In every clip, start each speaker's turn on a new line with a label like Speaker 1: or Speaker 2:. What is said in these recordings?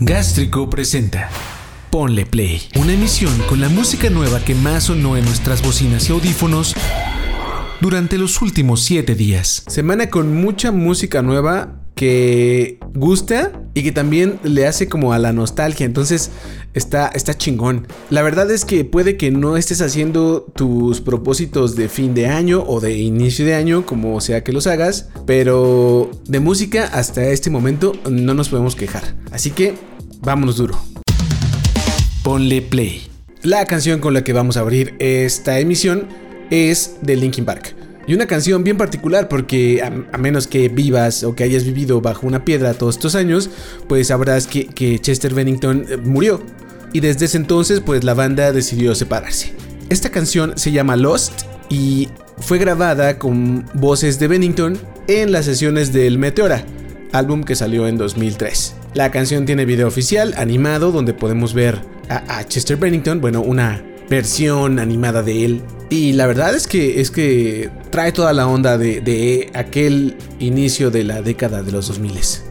Speaker 1: Gástrico presenta Ponle Play, una emisión con la música nueva que más sonó en nuestras bocinas y audífonos durante los últimos 7 días.
Speaker 2: Semana con mucha música nueva que gusta y que también le hace como a la nostalgia. Entonces está, está chingón. La verdad es que puede que no estés haciendo tus propósitos de fin de año o de inicio de año, como sea que los hagas, pero de música hasta este momento no nos podemos quejar. Así que vámonos duro.
Speaker 1: Ponle Play.
Speaker 2: La canción con la que vamos a abrir esta emisión es de Linkin Park. Y una canción bien particular porque a, menos que vivas o que hayas vivido bajo una piedra todos estos años, pues sabrás que, que Chester Bennington eh, murió. Y desde ese entonces pues la banda decidió separarse. Esta canción se llama Lost y fue grabada con voces de Bennington en las sesiones del Meteora, álbum que salió en 2003. La canción tiene video oficial animado donde podemos ver a, Chester Bennington, bueno, una versión animada de él. Y la verdad es que, es que trae toda la onda de, de aquel inicio de la década de los 2000.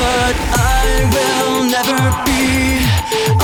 Speaker 3: But I will never be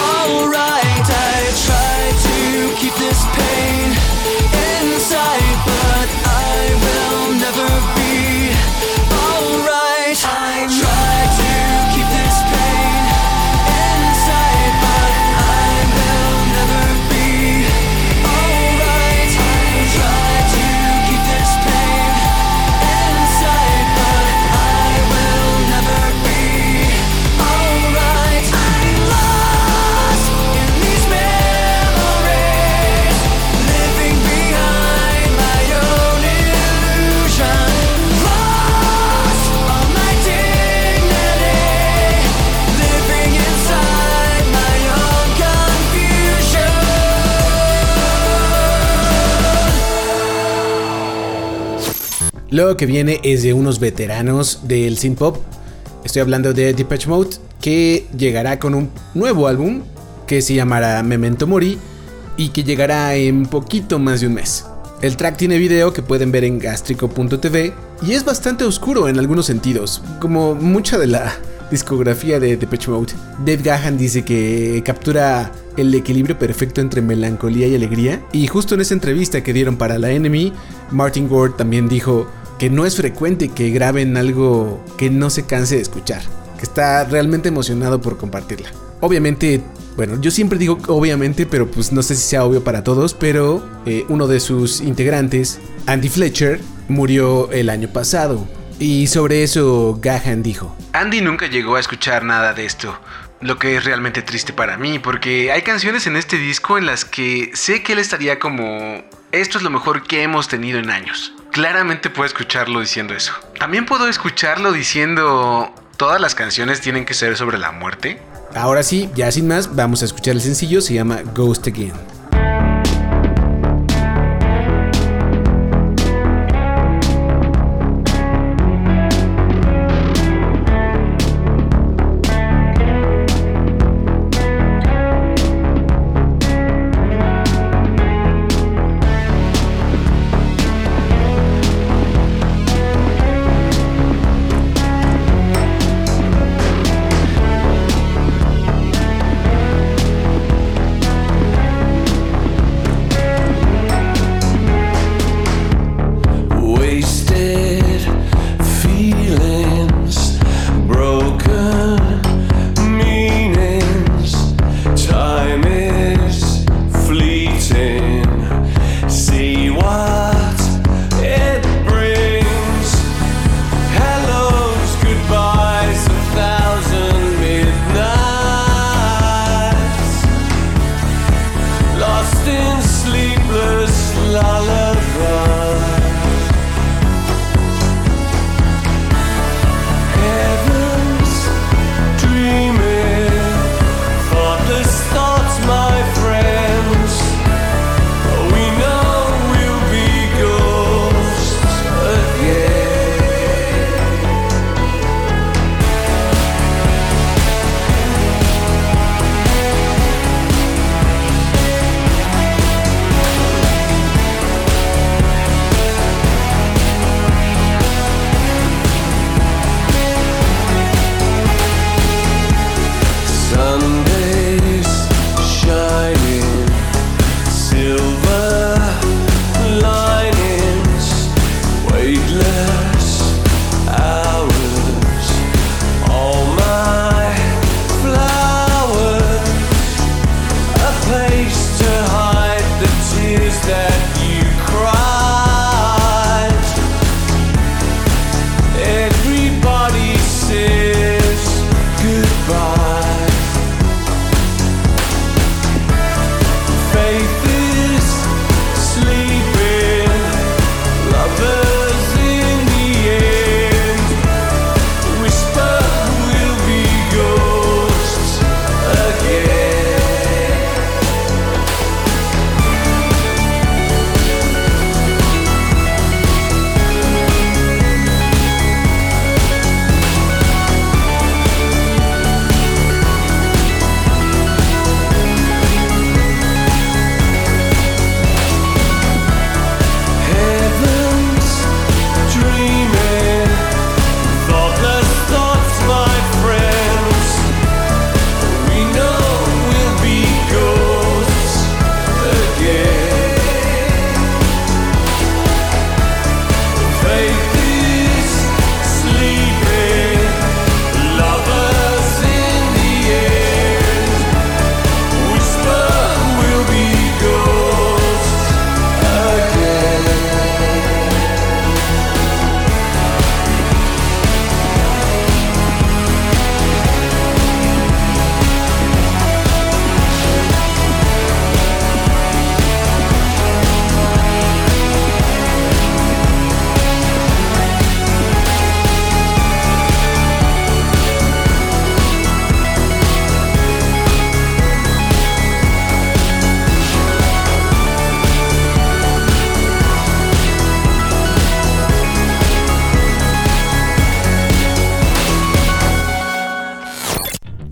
Speaker 2: Lo que viene es de unos veteranos del synth pop. Estoy hablando de Depeche Mode, que llegará con un nuevo álbum que se llamará Memento Mori y que llegará en poquito más de un mes. El track tiene video que pueden ver en gastrico.tv y es bastante oscuro en algunos sentidos, como mucha de la discografía de Depeche Mode. Dave Gahan dice que captura el equilibrio perfecto entre melancolía y alegría. Y justo en esa entrevista que dieron para la Enemy, Martin Gore también dijo que no es frecuente que graben algo que no se canse de escuchar, que está realmente emocionado por compartirla.
Speaker 4: obviamente, bueno, yo siempre digo obviamente, pero pues no sé si sea obvio para todos, pero eh, uno de sus integrantes, Andy Fletcher, murió el año pasado. Y sobre eso Gahan dijo,
Speaker 2: Andy nunca llegó a escuchar nada de esto, lo que es realmente triste para mí, porque hay canciones en este disco en las que sé que él estaría como, esto es lo mejor que hemos tenido en años. Claramente puedo escucharlo diciendo eso. También puedo escucharlo diciendo, todas las canciones tienen que ser sobre la muerte.
Speaker 4: ahora sí, ya sin más, vamos a escuchar el sencillo, se llama Ghost Again.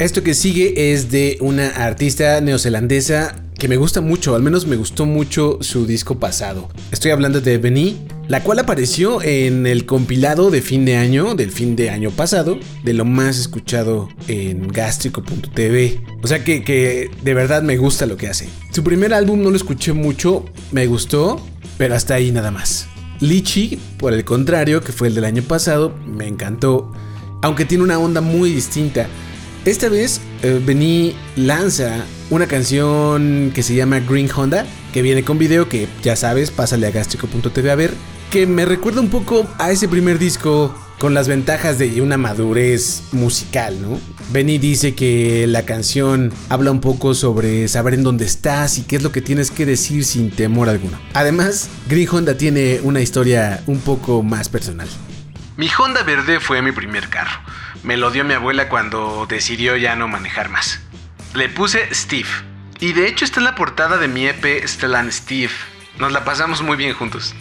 Speaker 4: Esto que sigue es de una artista neozelandesa que me gusta mucho, al menos me gustó mucho su disco pasado. Estoy hablando de Beni, la cual apareció en el compilado de fin de año, del fin de año pasado, de lo más escuchado en gastrico.tv. O sea que, que de verdad me gusta lo que hace. Su primer álbum no lo escuché mucho, me gustó, pero hasta ahí nada más. Lichi, por el contrario, que fue el del año pasado, me encantó, aunque tiene una onda muy distinta.
Speaker 2: Esta vez eh, Vení lanza una canción que se llama Green Honda, que viene con video que ya sabes, pásale a gastrico.tv a ver, que me recuerda un poco a ese primer disco con las ventajas de una madurez musical, ¿no? Benny dice que la canción habla un poco sobre saber en dónde estás y qué es lo que tienes que decir sin temor alguno. Además, Green Honda tiene una historia un poco más personal.
Speaker 5: Mi Honda verde fue mi primer carro. Me lo dio mi abuela cuando decidió ya no manejar más. Le puse Steve. Y de hecho está en la portada de mi EP Stellan Steve. Nos la pasamos muy bien juntos.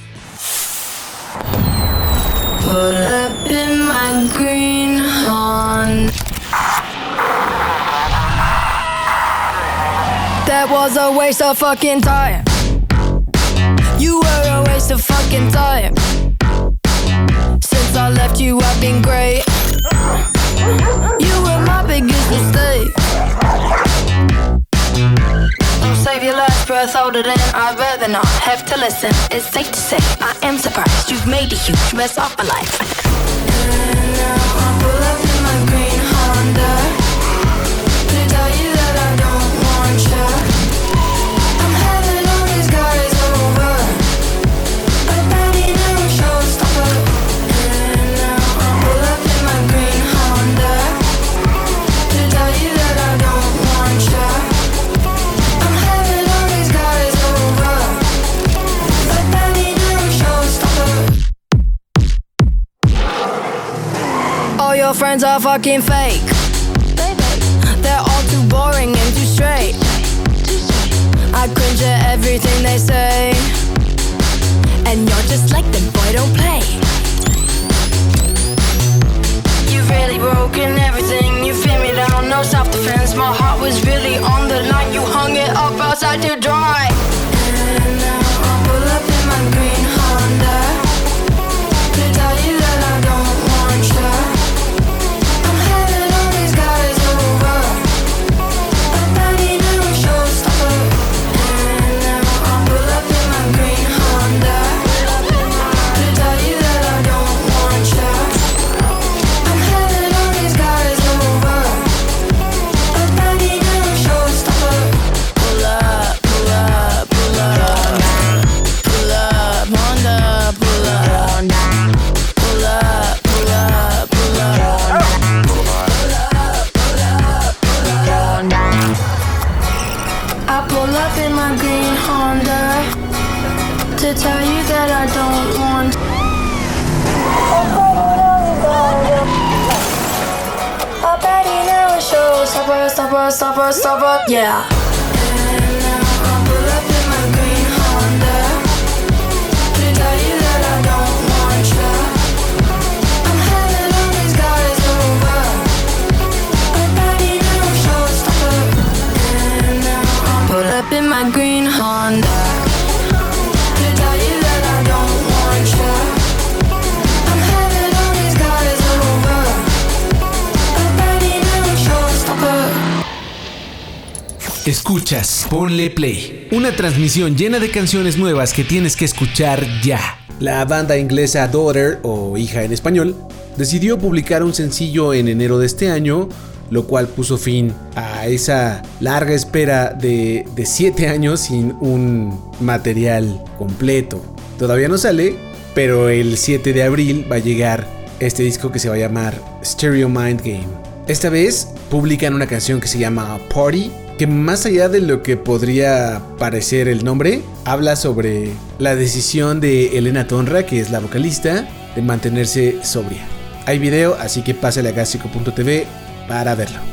Speaker 6: That was a waste of fucking time. You were a waste of fucking time. Since I left you, I've been great. You were my biggest mistake. Don't save your last breath older than I'd rather not have to listen. It's safe to say I am surprised you've made a huge mess of my life. Friends are fucking fake. They're all too boring and too straight. I cringe at everything they say. And you're just like them, boy, don't play. You've really broken everything. You feel me down, no self defense. My heart was really on the line. You hung it up outside to dry. Yeah.
Speaker 1: Escuchas, ponle play. Una transmisión llena de canciones nuevas que tienes que escuchar ya.
Speaker 2: La banda inglesa Daughter, o hija en español, decidió publicar un sencillo en enero de este año, lo cual puso fin a esa larga espera de 7 años sin un material completo. Todavía no sale, pero el 7 de abril va a llegar este disco que se va a llamar Stereo Mind Game. Esta vez publican una canción que se llama Party, que más allá de lo que podría parecer el nombre, habla sobre la decisión de Elena Tonra, que es la vocalista, de mantenerse sobria. Hay video, así que pásale a gástrico.tv para verlo.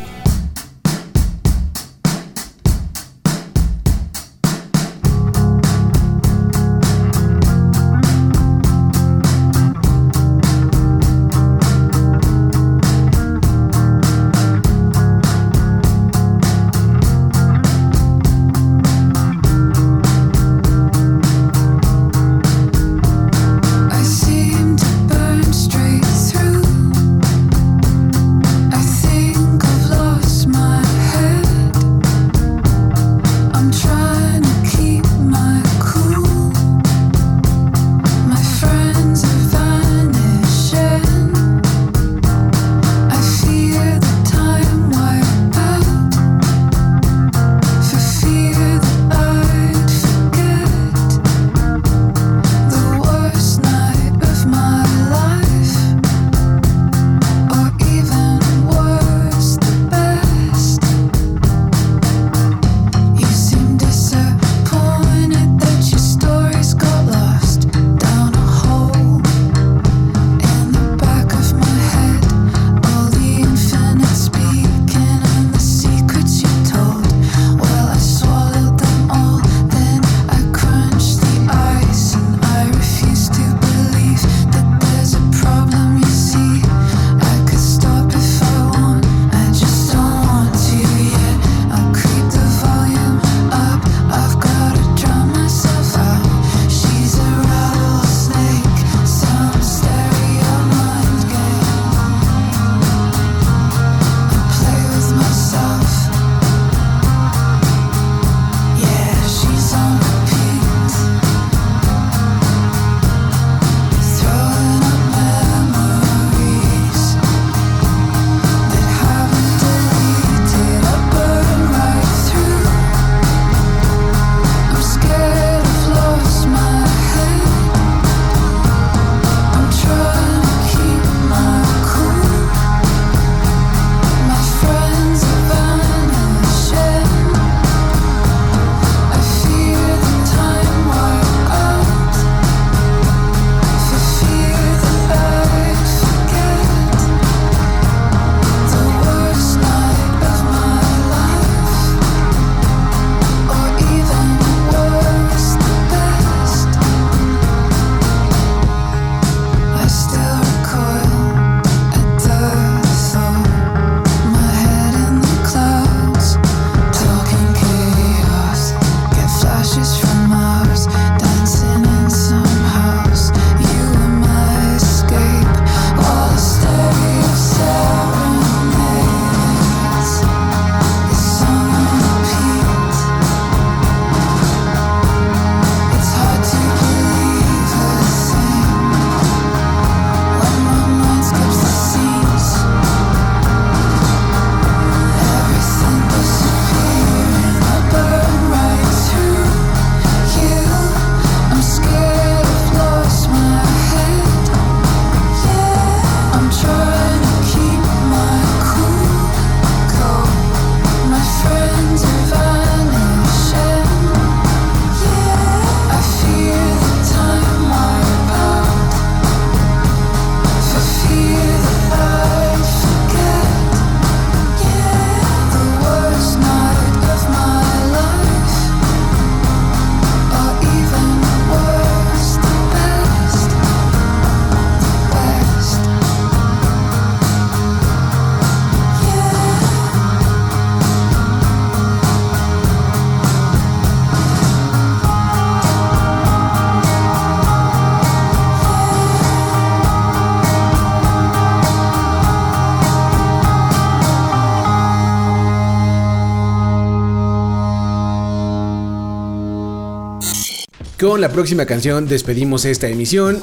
Speaker 2: Con la próxima canción despedimos esta emisión.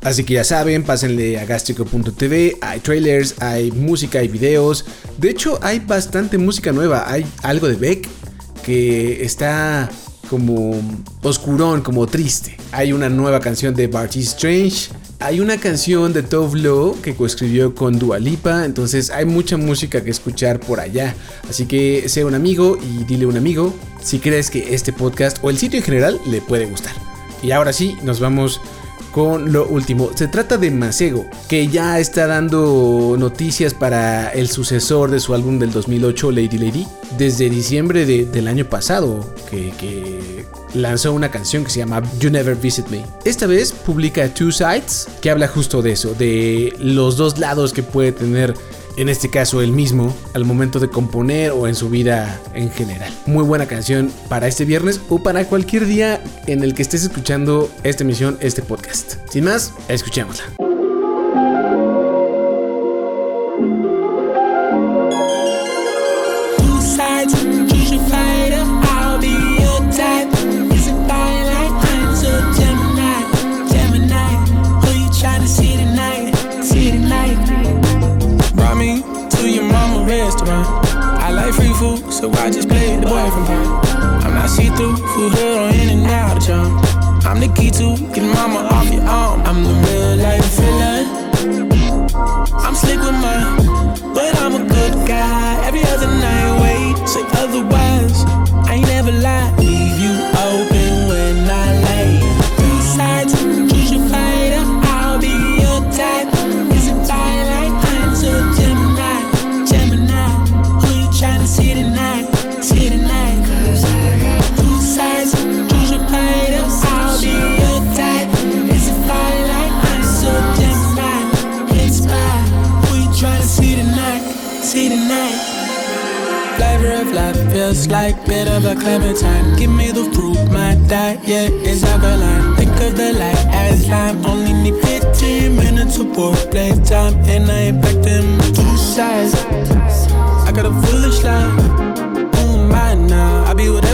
Speaker 2: Así que ya saben, pásenle a gastrico.tv, hay trailers, hay música, hay videos. De hecho, hay bastante música nueva. Hay algo de Beck que está como oscurón, como triste. Hay una nueva canción de Barty Strange. Hay una canción de Tove Lo que coescribió con Dua Lipa, entonces hay mucha música que escuchar por allá. Así que sea un amigo y dile un amigo si crees que este podcast o el sitio en general le puede gustar. Y ahora sí, nos vamos con lo último. Se trata de Masego, que ya está dando noticias para el sucesor de su álbum del 2008, Lady Lady, desde diciembre de- del año pasado, que, que lanzó una canción que se llama You Never Visit Me. Esta vez publica Two Sides, que habla justo de eso, de los dos lados que puede tener en este caso él mismo, al momento de componer o en su vida en general. Muy buena canción para este viernes o para cualquier día en el que estés escuchando esta emisión, este podcast. Sin más, escuchémosla.
Speaker 7: stick with my Give me the fruit, my diet yeah, is alkaline. Think of the light as lime. Only need 15 minutes of play time, and I ain't back them two sides. I got a foolish life. Who am I now? I be whatever